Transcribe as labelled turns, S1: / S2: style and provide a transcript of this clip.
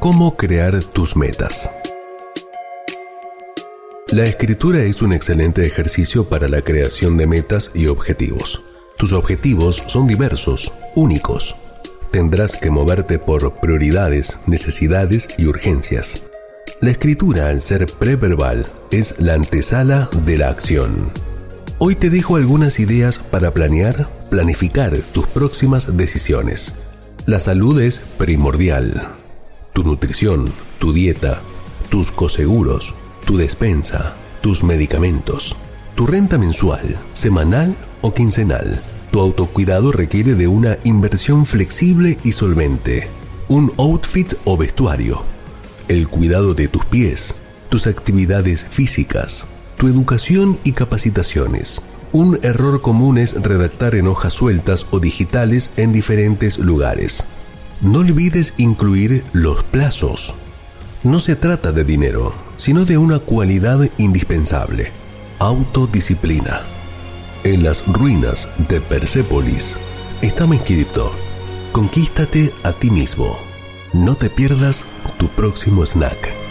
S1: Cómo crear tus metas. La escritura es un excelente ejercicio para la creación de metas y objetivos. Tus objetivos son diversos, únicos. Tendrás que moverte por prioridades, necesidades y urgencias. La escritura, al ser preverbal, es la antesala de la acción. Hoy te dejo algunas ideas para planear, planificar tus próximas decisiones. La salud es primordial. Tu nutrición, tu dieta, tus coseguros, tu despensa, tus medicamentos, tu renta mensual, semanal o quincenal. Tu autocuidado requiere de una inversión flexible y solvente, un outfit o vestuario, el cuidado de tus pies, tus actividades físicas, tu educación y capacitaciones. Un error común es redactar en hojas sueltas o digitales en diferentes lugares. No olvides incluir los plazos. No se trata de dinero, sino de una cualidad indispensable, autodisciplina. En las ruinas de Persépolis está escrito, conquístate a ti mismo. No te pierdas tu próximo snack.